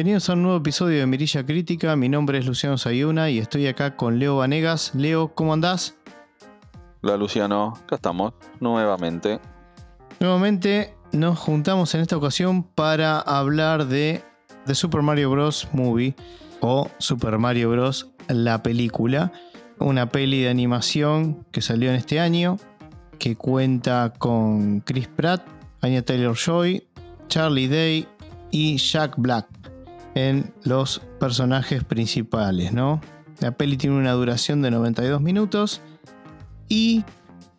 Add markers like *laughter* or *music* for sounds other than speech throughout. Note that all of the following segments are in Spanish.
Bienvenidos a un nuevo episodio de Mirilla Crítica. Mi nombre es Luciano Sayuna y estoy acá con Leo Vanegas. Leo, ¿cómo andás? Hola Luciano, acá estamos nuevamente. Nuevamente nos juntamos en esta ocasión para hablar de The Super Mario Bros. Movie o Super Mario Bros. la película. Una peli de animación que salió en este año, que cuenta con Chris Pratt, Anya Taylor Joy, Charlie Day y Jack Black en los personajes principales, ¿no? La peli tiene una duración de 92 minutos. Y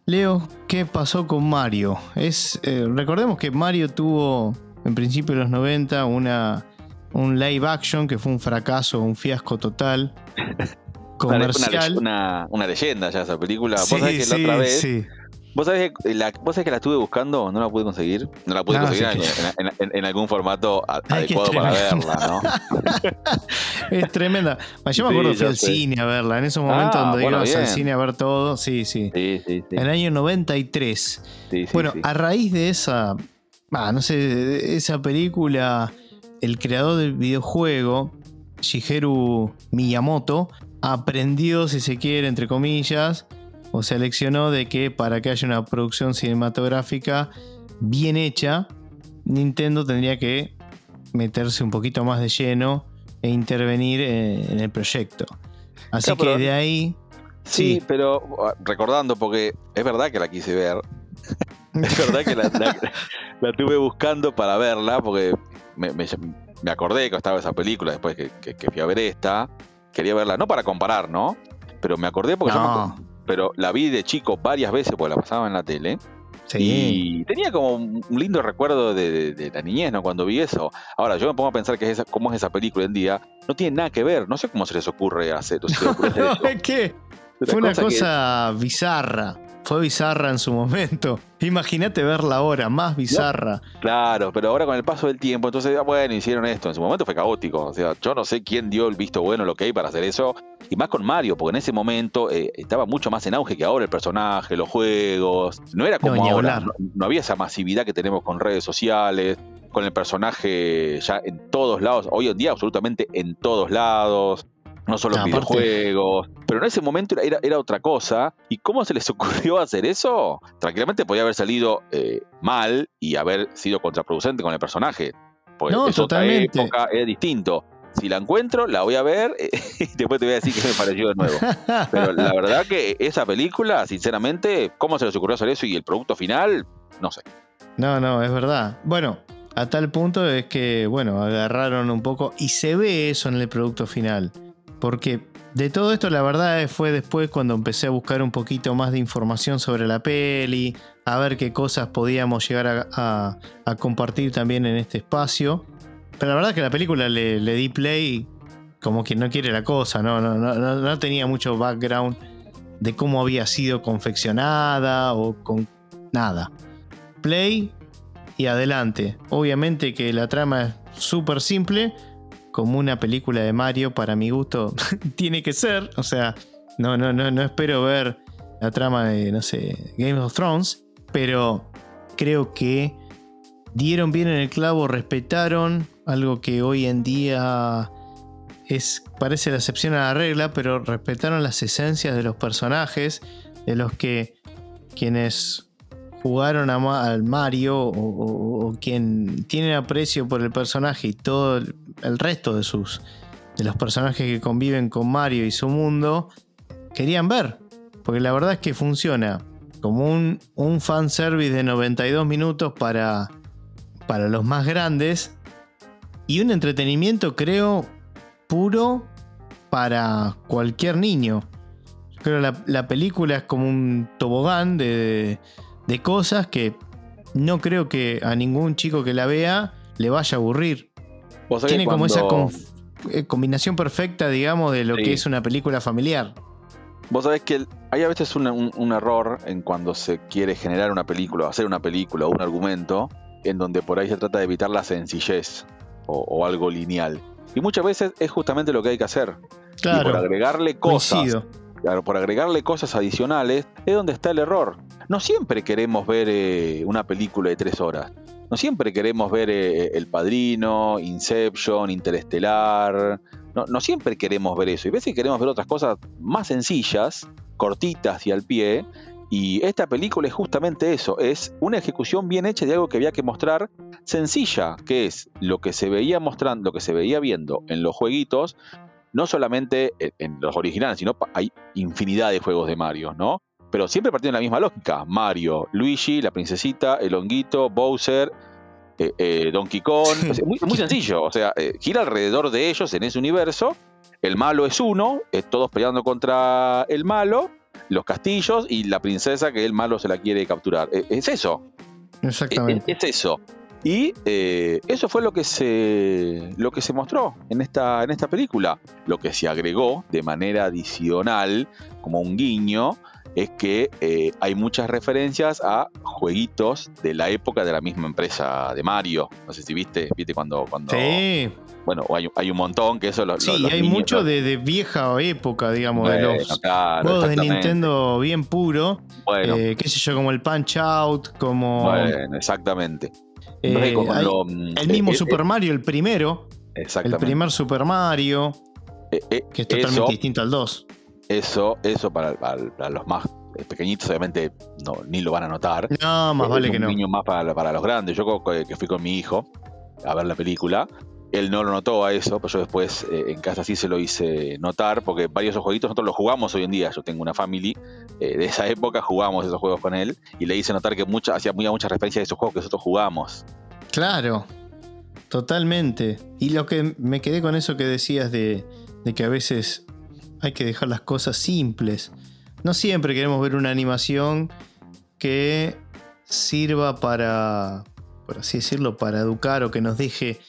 Leo, ¿qué pasó con Mario? Es, eh, recordemos que Mario tuvo en principio de los 90 una, un live action que fue un fracaso, un fiasco total. *laughs* comercial. Una, una, leyenda ya esa película. Sí, ¿Vos sabés que la otra vez sí. ¿Vos sabés, que la, ¿Vos sabés que la estuve buscando? No la pude conseguir. No la pude conseguir en, algún formato adecuado para verla, ¿no? *laughs* es tremenda. Yo me acuerdo que fui al cine a verla. En esos momentos ah, donde ibas al cine a ver todo. Sí, sí. sí, sí, En el año 93. bueno, a raíz de esa. Ah, no sé, esa película, el creador del videojuego, Shigeru Miyamoto, aprendió, si se quiere, entre comillas o seleccionó de que para que haya una producción cinematográfica bien hecha, Nintendo tendría que meterse un poquito más de lleno e intervenir en, el proyecto. Así que de ahí... Sí, pero uh, recordando, porque es verdad que la quise ver. *laughs* es verdad que la, tuve buscando para verla, porque me, acordé que estaba esa película después que, fui a ver esta. Quería verla, no para comparar, ¿no? Pero me acordé porque yo pero la vi de chico varias veces porque la pasaba en la tele. Y tenía como un lindo recuerdo de, la niñez, ¿no? Cuando vi eso. Ahora, yo me pongo a pensar que es esa, cómo es esa película en día. No tiene nada que ver. No sé cómo se les ocurre hacer. *laughs* ¿Qué? Fue una cosa bizarra fue bizarra en su momento. *laughs* Imagínate verla ahora, más bizarra. claro, pero ahora con el paso del tiempo, entonces, ah, bueno, hicieron esto. En su momento fue caótico. O sea, yo no sé quién dio el visto bueno, lo que hay para hacer eso. Y más con Mario, porque en ese momento eh, estaba mucho más en auge que ahora el personaje, los juegos. No era como ahora. no había esa masividad que tenemos con redes sociales con el personaje ya en todos lados, hoy en día absolutamente en todos lados no solo en videojuegos. Pero en ese momento era, era, otra cosa. ¿Y cómo se les *laughs* ocurrió hacer eso? Tranquilamente podía haber salido eh, mal y haber sido contraproducente con el personaje. Porque no, totalmente. época es distinto. Si la encuentro, la voy a ver *laughs* y después te voy a decir que me pareció de nuevo. Pero la *laughs* verdad que esa película, sinceramente, ¿cómo se les ocurrió hacer eso y el producto final? No sé. No, no, es verdad. Bueno, a tal punto es que, bueno, agarraron un poco y se ve eso en el producto final. Porque de todo esto la verdad fue después cuando empecé a buscar un poquito más de información sobre la peli, a ver qué cosas podíamos llegar a, compartir también en este espacio. Pero la verdad que la película le, di play como que no quiere la cosa, ¿no? No, no tenía mucho background de cómo había sido confeccionada o con nada. Play y adelante. Obviamente que la trama es súper simple, como una película de Mario, para mi gusto, *laughs* tiene que ser. O sea, no, no, no, no espero ver la trama de, no sé, Game of Thrones, pero creo que dieron bien en el clavo, respetaron algo que hoy en día es, parece la excepción a la regla, pero respetaron las esencias de los personajes, de los que quienes jugaron al Mario o, quien tiene aprecio por el personaje y todo el, resto de sus de los personajes que conviven con Mario y su mundo querían ver porque la verdad es que funciona como un, un fanservice de 92 minutos para, para los más grandes y un entretenimiento creo puro para cualquier niño. creo que la, la película es como un tobogán de, de cosas que no creo que a ningún chico que la vea le vaya a aburrir. Tiene como esa eh, combinación perfecta, digamos, de lo que es una película familiar. Vos sabés que hay a veces un, error en cuando se quiere generar una película, hacer una película o un argumento, en donde por ahí se trata de evitar la sencillez o, algo lineal. Y muchas veces es justamente lo que hay que hacer. Claro. Y por agregarle cosas. Claro, por agregarle cosas adicionales es donde está el error no siempre queremos ver eh, una película de tres horas. No siempre queremos ver eh, El Padrino, Inception, Interestelar. No, no siempre queremos ver eso. Y a veces queremos ver otras cosas más sencillas, cortitas y al pie. Y esta película es justamente eso, es una ejecución bien hecha de algo que había que mostrar sencilla, que es lo que se veía mostrando, lo que se veía viendo en los jueguitos, no solamente en, los originales, sino hay infinidad de juegos de Mario, ¿no? Pero siempre partiendo de la misma lógica. Mario, Luigi, la princesita, el honguito, Bowser, eh, eh, Donkey Kong. *laughs* Es muy, sencillo. O sea, eh, gira alrededor de ellos en ese universo. El malo es uno, todos peleando contra el malo, los castillos y la princesa que el malo se la quiere capturar. es eso. Exactamente. es eso. Y eh, eso fue lo que, se, lo que se mostró en esta, en esta película. Lo que se agregó de manera adicional, como un guiño, es que eh, hay muchas referencias a jueguitos de la época de la misma empresa de Mario. No sé si viste, viste cuando... cuando sí. Bueno, hay, hay un montón que eso... Lo, sí, hay mucho de, vieja época, digamos, de los juegos de Nintendo bien puro. Bueno. Eh, qué sé yo, como el Punch Out, como... Bueno, exactamente. Eh, mm, el mismo eh, Super Mario, el primero. El primer Super Mario. que es totalmente distinto al 2. Eso, eso para, los más pequeñitos, obviamente no, ni lo van a notar. No, más vale que no. Un niño más para, los grandes. Yo que fui con mi hijo a ver la película. Él no lo notó a eso, pero yo después en casa sí se lo hice notar, porque varios de esos jueguitos nosotros los jugamos hoy en día. Yo tengo una family de esa época, jugamos esos juegos con él, y le hice notar que mucha, hacía muy, mucha referencia a esos juegos que nosotros jugamos. Claro, totalmente. Y lo que me quedé con eso que decías de, que a veces hay que dejar las cosas simples. No siempre queremos ver una animación que sirva para, por así decirlo, para educar o que nos deje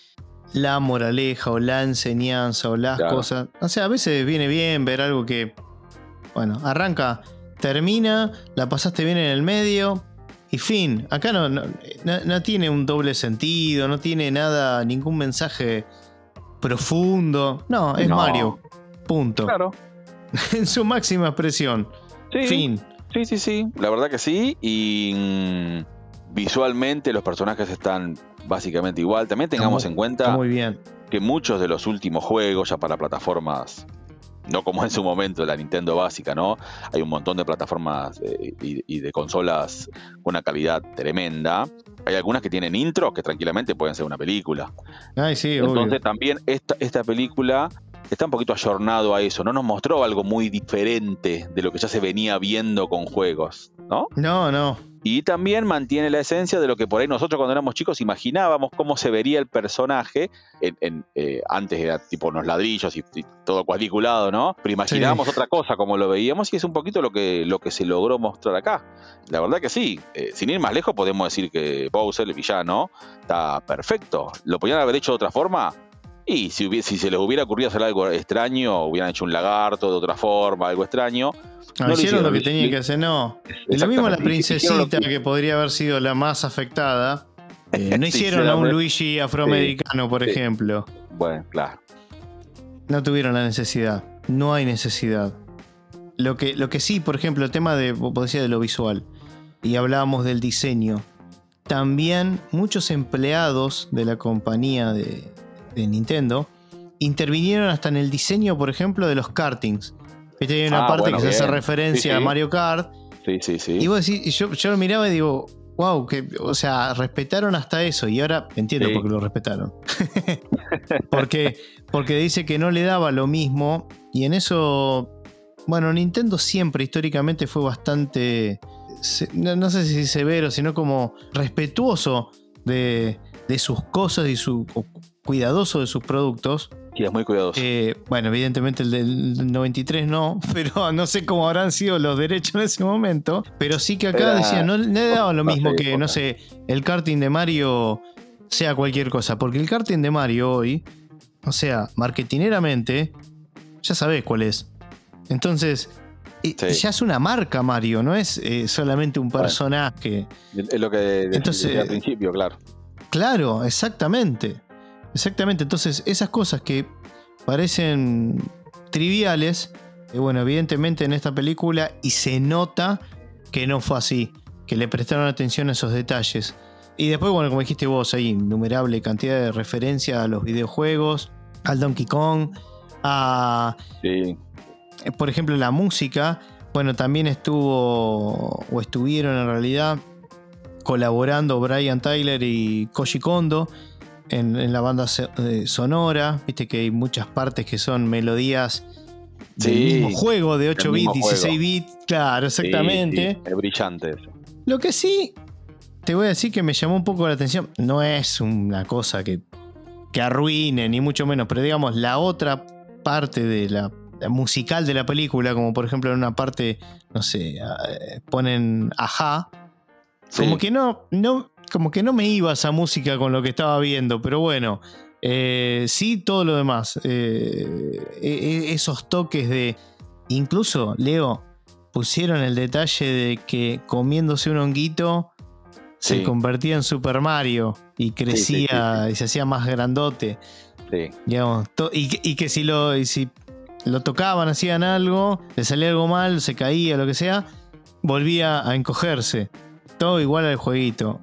la moraleja o la enseñanza o las cosas. O sea, a veces viene bien ver algo que, bueno, arranca, termina, la pasaste bien en el medio, y fin, acá no, no, tiene un doble sentido, no tiene nada, ningún mensaje profundo. No, es Mario. Punto. Claro. *laughs* en su máxima expresión. Sí, fin. Sí, sí, sí. La verdad que sí. Y mm, visualmente los personajes están básicamente igual. También tengamos en cuenta muy bien. que muchos de los últimos juegos ya para plataformas no como en su momento la Nintendo básica, ¿no? Hay un montón de plataformas eh, y, de consolas con una calidad tremenda. Hay algunas que tienen intros que tranquilamente pueden ser una película. Ay, sí, Entonces también esta, esta película está un poquito ayornado a eso, no nos mostró algo muy diferente de lo que ya se venía viendo con juegos, ¿no? No, no. Y también mantiene la esencia de lo que por ahí nosotros cuando éramos chicos imaginábamos cómo se vería el personaje. En, eh, antes era tipo unos ladrillos y, todo cuadriculado, ¿no? Pero imaginábamos otra cosa como lo veíamos y es un poquito lo que, lo que se logró mostrar acá. La verdad que sí. Eh, sin ir más lejos podemos decir que Bowser, el villano, está perfecto. ¿Lo podían haber hecho de otra forma? Y si, si se les hubiera ocurrido hacer algo extraño, hubieran hecho un lagarto de otra forma, algo extraño no, hicieron, lo que tenían que hacer, no. Lo mismo la princesita, que... podría haber sido la más afectada. Eh, *laughs* no hicieron a un Luigi afroamericano, por ejemplo. Bueno, claro. No tuvieron la necesidad. No hay necesidad. Lo que, lo que sí, por ejemplo, el tema de, de lo visual. Y hablábamos del diseño. También muchos empleados de la compañía de, de Nintendo intervinieron hasta en el diseño, por ejemplo, de los kartings. Viste, hay una ah, parte que se hace referencia a Mario Kart. Sí, sí, sí. Y vos decís, yo, yo lo miraba y digo, wow, que, o sea, respetaron hasta eso. Y ahora entiendo por qué lo respetaron. *laughs* porque, porque dice que no le daba lo mismo. Y en eso, bueno, Nintendo siempre históricamente fue bastante, no, sé si severo, sino como respetuoso de, de sus cosas y su cuidadoso de sus productos. Sí, es muy cuidadoso. Eh, bueno, evidentemente el del 93 no, *laughs* pero no sé cómo habrán sido los derechos en ese momento. Pero sí que acá decía, no le daba lo mismo que, no sé, el karting de Mario sea cualquier cosa. Porque el karting de Mario hoy, o sea, marketineramente, ya sabés cuál es. Entonces, ya es una marca Mario, no es eh, solamente un personaje. es lo que Entonces, al principio, claro. Claro, exactamente. Exactamente, entonces esas cosas que parecen triviales, eh, bueno, evidentemente en esta película y se nota que no fue así, que le prestaron atención a esos detalles. Y después, bueno, como dijiste vos, hay innumerable cantidad de referencias a los videojuegos, al Donkey Kong, a. Sí. Por ejemplo, la música. Bueno, también estuvo. O estuvieron en realidad. Colaborando Brian Tyler y Koji Kondo en, en la banda eh, sonora. Viste que hay muchas partes que son melodías del Sí, mismo juego de 8 del bits, mismo 16 bits. Claro, exactamente. Sí, sí, es brillante eso. Lo que sí, te voy a decir que me llamó un poco la atención. No es una cosa que, que arruine, ni mucho menos, pero digamos, la otra parte de la, la musical de la película, como por ejemplo en una parte, no sé, eh, ponen ajá. Sí. Como que no, no, como que no me iba esa música con lo que estaba viendo, pero bueno. eh, sí, todo lo demás. eh, e- e- esos toques de. Incluso, Leo, pusieron el detalle de que comiéndose un honguito se Sí. convertía en Super Mario y crecía y se hacía más grandote. Digamos, y, que- y que si lo, y si lo tocaban, hacían algo, le salía algo mal, se caía, lo que sea, volvía a encogerse. Todo igual al jueguito.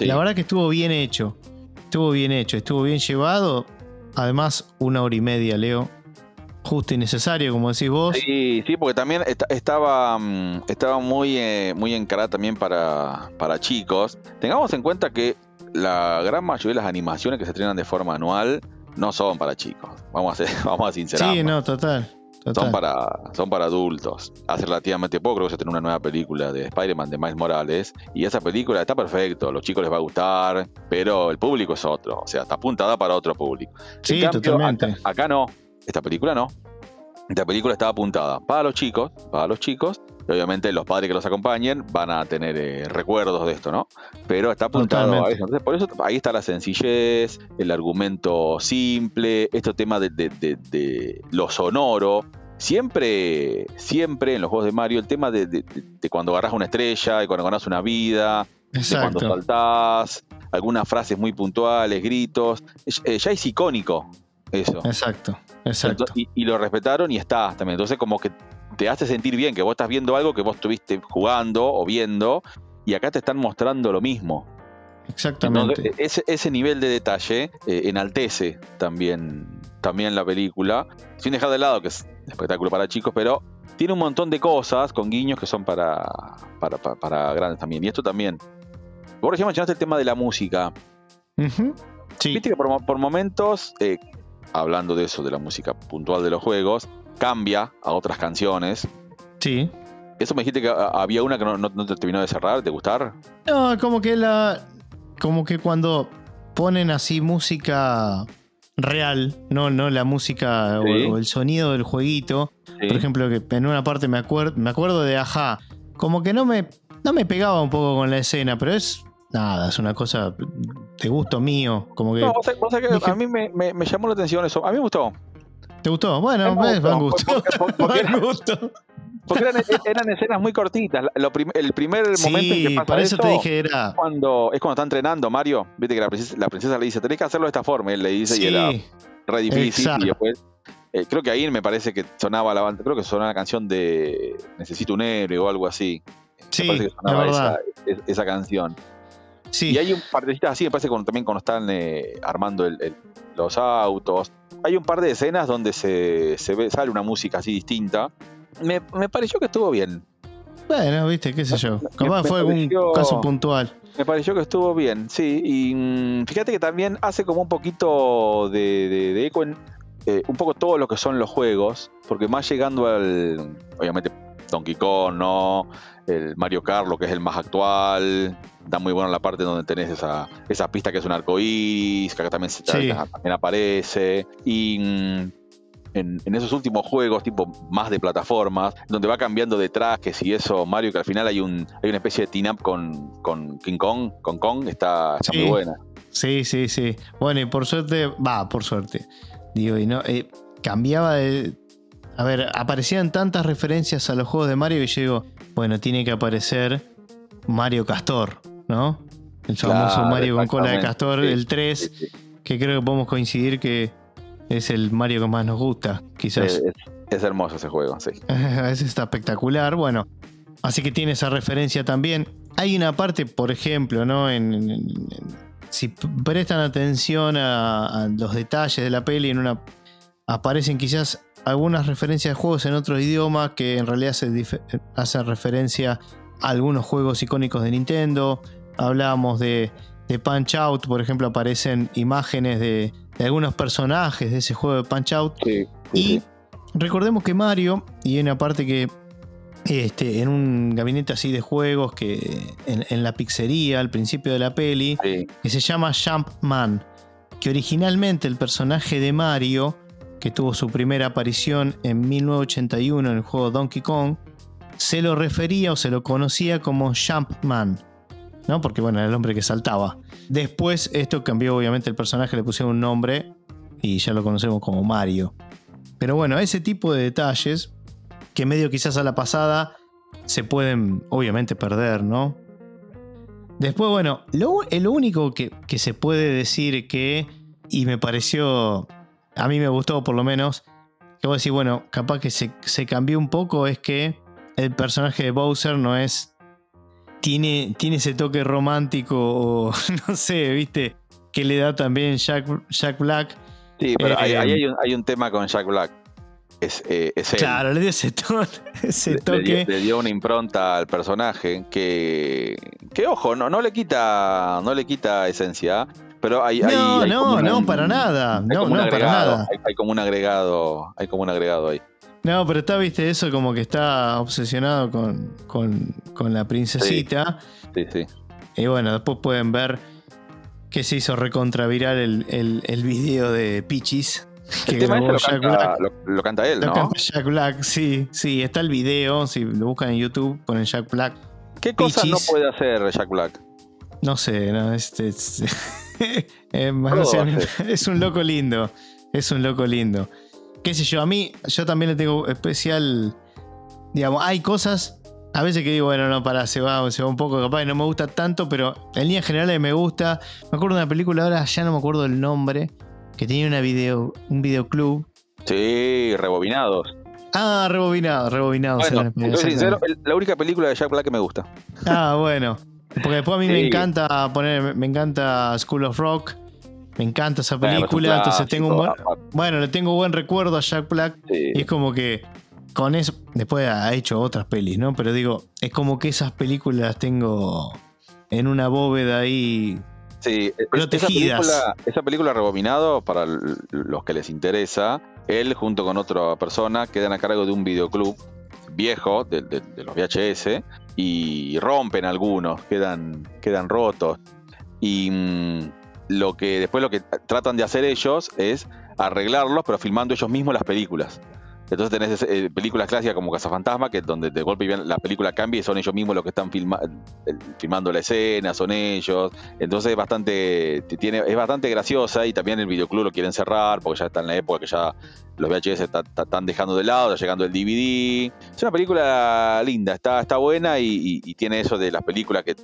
Sí. La verdad que estuvo bien hecho. Estuvo bien hecho, estuvo bien llevado. Además, una hora y media, Leo. Justo y necesario, como decís vos. Sí, sí, porque también esta- estaba, mm, estaba muy, eh, muy encarada también para, para chicos. Tengamos en cuenta que la gran mayoría de las animaciones que se estrenan de forma anual no son para chicos. Vamos a, ser, *laughs* vamos a sincerarnos. Sí, no, total. Total. Son para, son para adultos. Hace relativamente poco creo que se estrenó una nueva película de Spider-Man de Miles Morales. Y esa película está perfecto, a los chicos les va a gustar, pero el público es otro. O sea, está apuntada para otro público. Sí, En cambio, totalmente. Acá, acá no. Esta película no. Esta película está apuntada para los chicos, para los chicos. Y obviamente los padres que los acompañen van a tener eh, recuerdos de esto, ¿no? Pero está apuntado a eso. Entonces, por eso ahí está la sencillez, el argumento simple, este tema de, de- de- de lo sonoro. Siempre, siempre en los juegos de Mario, el tema de, cuando agarras una estrella y cuando ganas una vida, de cuando saltás, algunas frases muy puntuales, gritos. Eh, ya es icónico eso. Exacto. Exacto. Entonces, y, y lo respetaron y está también. Entonces, como que te hace sentir bien que vos estás viendo algo que vos estuviste jugando o viendo, y acá te están mostrando lo mismo. Exactamente. Entonces, ese, ese nivel de detalle eh, enaltece también, también la película, sin dejar de lado que es un espectáculo para chicos, pero tiene un montón de cosas con guiños que son para, para, para- para grandes también. Y esto también. Vos recién mencionaste el tema de la música. Sí. Viste que por momentos, eh, hablando de eso, de la música puntual de los juegos, cambia a otras canciones. Sí. Eso me dijiste que ah, había una que no, no- no te terminó de cerrar, de gustar. No, como que la. Como que cuando ponen así música real, no, no la música o- Sí. o, el sonido del jueguito. Sí. Por ejemplo, que en una parte me, acuer- me acuerdo de Aja. Como que no me, no me pegaba un poco con la escena, pero es. Nada, es una cosa de gusto mío. Como que. No, vos sabés- vos sabés que dije- a mí me, me- me llamó la atención eso. A mí me gustó. ¿Te gustó? Bueno, me van gustó, gusto. porque- porque- *laughs* era- gusto. Porque eran, eran escenas muy cortitas. La- lo prim- el primer momento en que pasa por eso, eso, te dije era. cuando, es cuando está entrenando Mario. Viste que la princesa, la princesa le dice, tenés que hacerlo de esta forma. Él le dice, y era re difícil. Exacto. Y después, eh, creo que ahí me parece que sonaba la banda, creo que sonaba la canción de Necesito un héroe o algo así. sí, me parece que sonaba esa, es- esa canción. Sí, Y hay un partecitas así, me parece también cuando están eh, armando el- el- los autos. Hay un par de escenas donde se, se ve, sale una música así distinta. Me, me pareció que estuvo bien. bueno, viste, qué sé yo. Capaz fue algún pareció- caso puntual. Me pareció que estuvo bien, sí. Y mm, fíjate que también hace como un poquito de, de- de eco en eh, un poco todo lo que son los juegos. Porque más llegando al. Obviamente, Donkey Kong, ¿no? El Mario Kart, lo que es el más actual. Está muy bueno la parte donde tenés esa, esa pista que es un arco iris, que acá también, se- Sí. también aparece. Y. mm, en, en esos últimos juegos, tipo más de plataformas, donde va cambiando de trajes y eso, Mario, que al final hay un hay una especie de team-up con, con King Kong, con Kong, está, está Sí. muy buena. Sí, sí, sí. Bueno, y por suerte, va, por suerte. Digo, y no, eh, cambiaba de. A ver, aparecían tantas referencias a los juegos de Mario que yo digo, bueno, tiene que aparecer Mario Castor, ¿no? El famoso Claro, Mario con cola de Castor, sí, el 3, Sí, sí. que creo que podemos coincidir que es el Mario que más nos gusta, quizás. Es, es hermoso ese juego, sí. *laughs* Ese está espectacular. Bueno, Así que tiene esa referencia también. Hay una parte, por ejemplo, ¿no? En, si prestan atención a, los detalles de la peli, en una aparecen quizás algunas referencias de juegos en otros idiomas que en realidad hacen referencia a algunos juegos icónicos de Nintendo. Hablábamos de, Punch Out, por ejemplo, aparecen imágenes de, algunos personajes de ese juego de Punch Out. y recordemos que Mario, y hay una parte que este, en un gabinete así de juegos que en, la pizzería al principio de la peli, que se llama Jumpman, que originalmente el personaje de Mario, que tuvo su primera aparición en 1981 en el juego Donkey Kong, se lo refería o se lo conocía como Jumpman, ¿no? Porque bueno, era el hombre que saltaba. Después esto cambió obviamente el personaje, le pusieron un nombre y ya lo conocemos como Mario. Pero bueno, ese tipo de detalles que medio quizás a la pasada se pueden obviamente perder, ¿no? Después, bueno, lo, único que, se puede decir que, y me pareció, a mí me gustó por lo menos, que voy a decir, bueno, capaz que se, cambió un poco, es que el personaje de Bowser no es, tiene, tiene ese toque romántico o *laughs* no sé, viste, que le da también Jack, Jack Black. Sí, pero ahí, eh, hay un tema con Jack Black es, eh, es Claro, le dio ese, *laughs* toque. Le, dio, una impronta al personaje que, que ojo, no, no le quita no le quita esencia, pero hay, no, no, no, para nada, no, no, para nada. Hay, como un agregado, hay como un agregado ahí. No, pero está, viste, eso como que está obsesionado con, con, la princesita. Sí, sí, Y bueno, después pueden ver que se hizo recontraviral el, el, el video de Pichis que el tema lo, canta, Lo, canta, él, lo canta Jack Black, sí, sí, está el video, si lo buscan en YouTube, ponen Jack Black. ¿Qué cosa no puede hacer Jack Black? No sé, no, este, *laughs* *laughs* es, *laughs* es un loco lindo, es un loco lindo. Qué sé yo, a mí, yo también le tengo especial, digamos, hay cosas, a veces que digo, bueno, no, para, se va, se va un poco, capaz, no me gusta tanto, pero en líneas generales me gusta. Me acuerdo de una película, ahora ya no me acuerdo el nombre, que tenía una video, un videoclub. Sí, rebobinados. Ah, rebobinados, rebobinados. Bueno, sincero, la única película de Jack Black que me gusta. Ah, bueno. Porque después a mí me encanta poner, me encanta School of Rock. Me encanta esa película, entonces tengo un buen, bueno, le tengo buen recuerdo a Jack Black y es como que con eso después ha hecho otras pelis, ¿no? Pero digo, es como que esas películas las tengo en una bóveda ahí Sí, e-, esa película, esa película rebobinado, para los que les interesa, él junto con otra persona quedan a cargo de un videoclub viejo de, los VHS y rompen algunos, quedan, quedan rotos. Y mm, lo que después lo que tratan de hacer ellos es arreglarlos, pero filmando ellos mismos las películas. Entonces tenés eh, películas clásicas como Cazafantasma, que donde de golpe la película cambia y son ellos mismos los que están filmando la escena, son ellos. Entonces es bastante, tiene, es bastante graciosa y también el videoclub lo quieren cerrar porque ya está en la época que ya los VHS están dejando de lado, está llegando el DVD. Es una película linda, está, está buena y, tiene eso de las películas que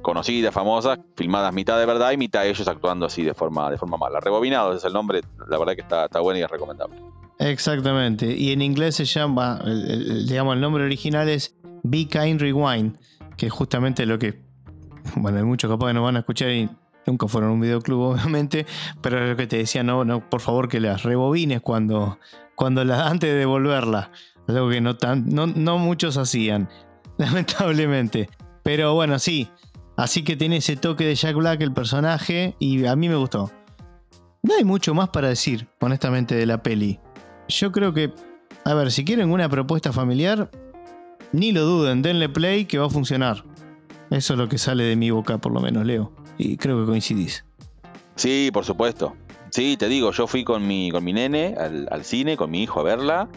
conocidas, famosas, filmadas mitad de verdad y mitad ellos actuando así de forma, de forma mala. Rebobinados es el nombre, la verdad que está, está buena y es recomendable. Exactamente. Y en inglés se llama, digamos, el nombre original es Be Kind Rewind, que es justamente lo que, bueno, hay muchos capaz que no van a escuchar y nunca fueron un videoclub, *laughs* obviamente, pero es lo que te decía, no, no, por favor que las rebobines cuando, cuando la, *laughs* antes de devolverla. Algo que no, tan, no, no muchos hacían, *laughs* lamentablemente. Pero bueno, sí. Así que tiene ese toque de Jack Black el personaje y a mí me gustó. No hay mucho más para decir, honestamente, de la peli. Yo creo que, a ver, si quieren una propuesta familiar, ni lo duden, denle play que va a funcionar. Eso es lo que sale de mi boca, por lo menos, Leo. Y creo que coincidís. Sí, por supuesto. Sí, te digo, yo fui con mi, con mi nene al, cine, con mi hijo a verla.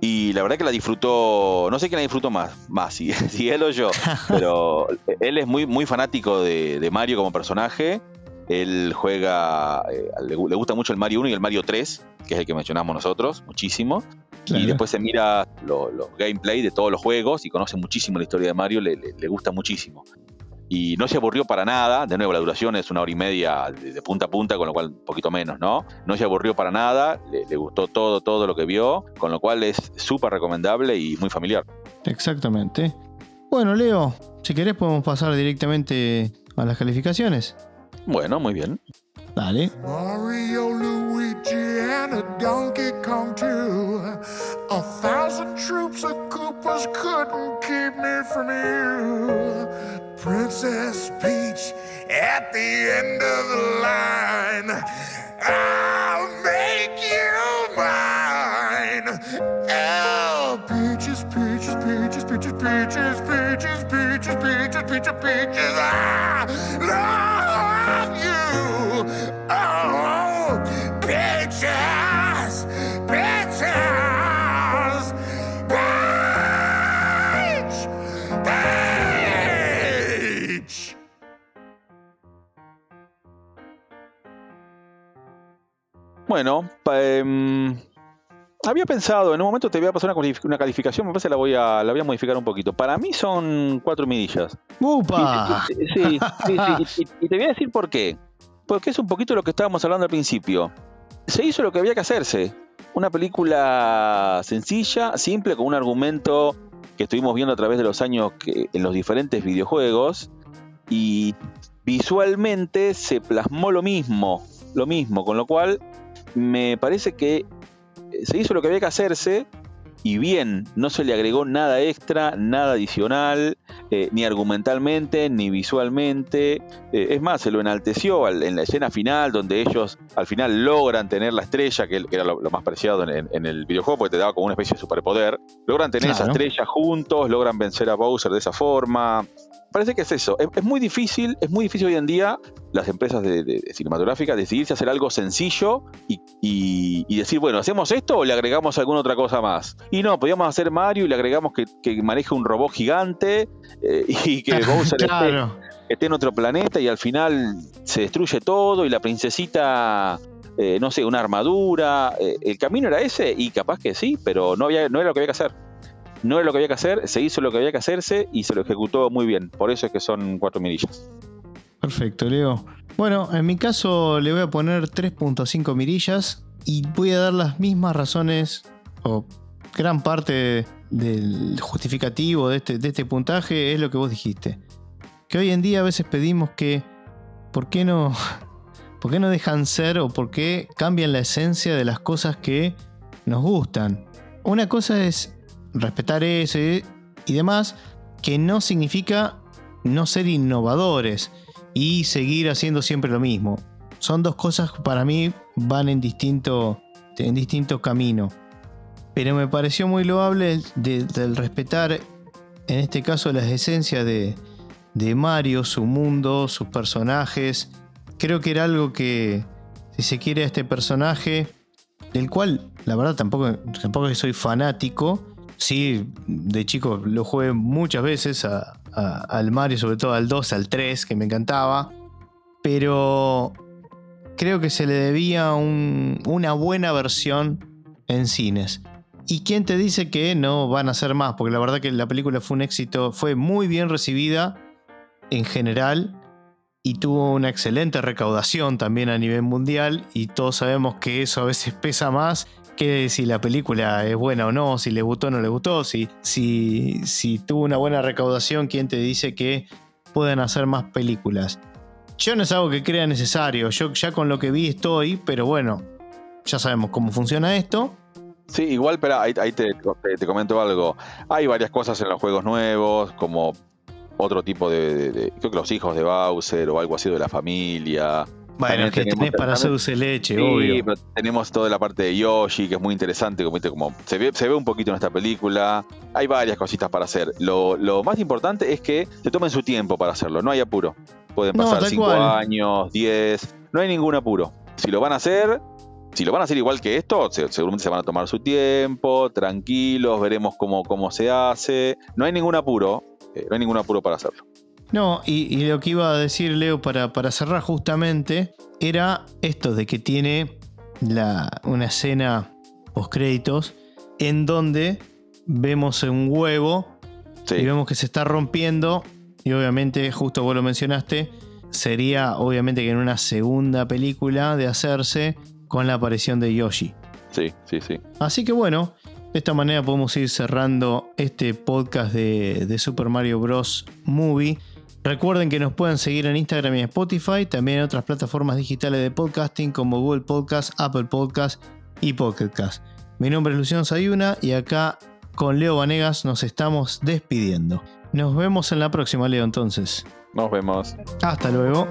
Y la verdad que la disfrutó, no sé quién la disfrutó más, más *laughs* si, si él o yo, *laughs* pero él es muy, muy fanático de, de Mario como personaje él juega, eh, le, gusta mucho el Mario 1 y el Mario 3, que es el que mencionamos nosotros, muchísimo. Y después se mira los gameplay de todos los juegos y conoce muchísimo la historia de Mario, le, gusta muchísimo. Y no se aburrió para nada, de nuevo la duración es una hora y media de, punta a punta, con lo cual un poquito menos, ¿no? No se aburrió para nada, le, gustó todo, todo lo que vio, con lo cual es súper recomendable y muy familiar. Exactamente. Bueno, Leo, si querés podemos pasar directamente a las calificaciones. Bueno, muy bien. Dale. Mario, Luigi, and a Donkey Kong too. A thousand troops of Koopas couldn't keep me from you. Princess Peach at the end of the line. I'll make you mine. Oh, peaches, peaches, peaches, peaches, peaches, peaches, peaches, peaches, peaches, peaches. I love Bueno, em, había pensado, en un momento te voy a pasar una, calificación, me parece que la voy a, la voy a modificar un poquito. Para mí son cuatro mirillas. ¡Upa! Sí, sí, sí, sí, Y, y te voy a decir por qué. Porque es un poquito lo que estábamos hablando al principio. Se hizo lo que había que hacerse. Una película sencilla, simple, con un argumento que estuvimos viendo a través de los años que- en los diferentes videojuegos. Y visualmente se plasmó lo mismo. Lo mismo. Con lo cual, me parece que eh, se hizo lo que había que hacerse. Y bien, no se le agregó nada extra, nada adicional eh, ni argumentalmente, ni visualmente. Eh, es más, se lo enalteció al- en la escena final, donde ellos al final logran tener la estrella, que, que era lo, lo más preciado en, en- el videojuego, porque te daba como una especie de superpoder. Logran tener esa estrella juntos, logran vencer a Bowser de esa forma. Parece que es eso. Es, es muy difícil, es muy difícil hoy en día las empresas de, de- de cinematográficas decidirse a hacer algo sencillo y, y- y decir, bueno, ¿hacemos esto o le agregamos alguna otra cosa más? Y no, podíamos hacer Mario y le agregamos que, que maneje un robot gigante eh, y que Bowser esté, claro. esté en otro planeta y al final se destruye todo y la princesita, eh, no sé, una armadura. eh, el camino era ese y capaz que sí, pero no, había, no era lo que había que hacer. No era lo que había que hacer, se hizo lo que había que hacerse y se lo ejecutó muy bien. Por eso es que son cuatro mirillas. Perfecto, Leo. Bueno, en mi caso le voy a poner 3.5 mirillas y voy a dar las mismas razones o gran parte del justificativo de este, de este puntaje es lo que vos dijiste. Que hoy en día a veces pedimos que ¿por qué no *laughs* por qué no dejan ser o por qué cambian la esencia de las cosas que nos gustan? Una cosa es respetar eso y demás, que no significa no ser innovadores y seguir haciendo siempre lo mismo. Son dos cosas que para mí van en distinto, en camino. Pero me pareció muy loable el de- del respetar, en este caso, las esencias de, de Mario, su mundo, sus personajes. Creo que era algo que, si se quiere, a este personaje, del cual la verdad tampoco, tampoco soy fanático. Sí, de chico lo jugué muchas veces al Mario, sobre todo al 2, al 3, que me encantaba. Pero creo que se le debía un- una buena versión en cines. ¿Y quién te dice que no van a ser más? Porque la verdad que la película fue un éxito, fue muy bien recibida en general y tuvo una excelente recaudación también a nivel mundial y todos sabemos que eso a veces pesa más que si la película es buena o no, si le gustó o no le gustó, si, si, si tuvo una buena recaudación, ¿quién te dice que pueden hacer más películas? Yo no es algo que crea necesario, yo ya con lo que vi estoy, pero bueno, ya sabemos cómo funciona esto. Sí, igual, pero ahí, te, te- comento algo. Hay varias cosas en los juegos nuevos, como otro tipo de- Creo que los hijos de Bowser o algo así de la familia. Bueno, es que tenés para hacer dulce de leche, Sí, obvio. pero tenemos toda la parte de Yoshi, que es muy interesante, como, se, ve, se ve un poquito en esta película. Hay varias cositas para hacer. Lo, lo más importante es que se tomen su tiempo para hacerlo, no hay apuro. Pueden pasar tal 5 cual. años, 10, no hay ningún apuro. Si lo van a hacer, si lo van a hacer igual que esto, se- seguramente se van a tomar su tiempo, tranquilos, veremos cómo, cómo se hace. No hay ningún apuro, eh, no hay ningún apuro para hacerlo. No, y, y lo que iba a decir Leo para, para cerrar justamente era esto de que tiene la, una escena post créditos en donde vemos un huevo Sí, y vemos que se está rompiendo y obviamente, justo vos lo mencionaste, sería obviamente que en una segunda película de hacerse con la aparición de Yoshi. sí, sí, sí. Así que bueno, De esta manera podemos ir cerrando este podcast de, de Super Mario Bros. Movie. Recuerden que nos pueden seguir en Instagram y en Spotify, también en otras plataformas digitales de podcasting como Google Podcast, Apple Podcast y Pocket Cast. Mi nombre es Luciano Sayuna y acá con Leo Vanegas nos estamos despidiendo. Nos vemos en la próxima, Leo, entonces. Nos vemos. Hasta luego.